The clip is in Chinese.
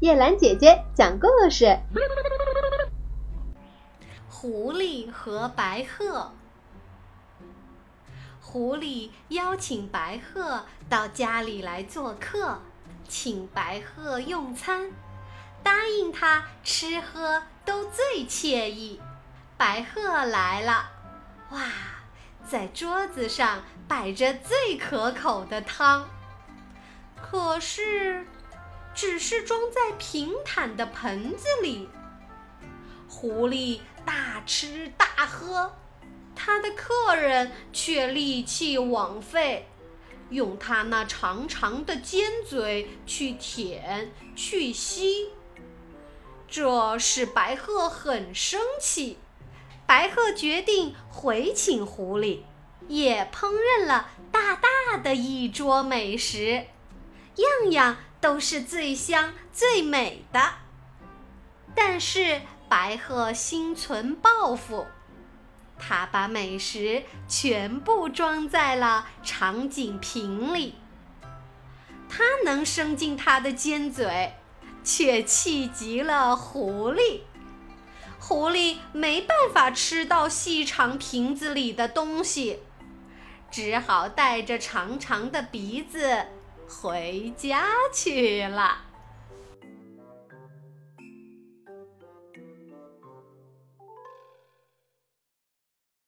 叶兰姐姐讲故事：狐狸和白鹤。狐狸邀请白鹤到家里来做客，请白鹤用餐，答应他吃喝都最惬意。白鹤来了，哇，在桌子上摆着最可口的汤，可是。只是装在平坦的盆子里，狐狸大吃大喝，他的客人却力气枉费，用他那长长的尖嘴去舔去吸，这使白鹤很生气。白鹤决定回请狐狸，也烹饪了大大的一桌美食，样样。都是最香最美的，但是白鹤心存报复，它把美食全部装在了长颈瓶里。它能伸进它的尖嘴，却气急了狐狸。狐狸没办法吃到细长瓶子里的东西，只好带着长长的鼻子。回家去了。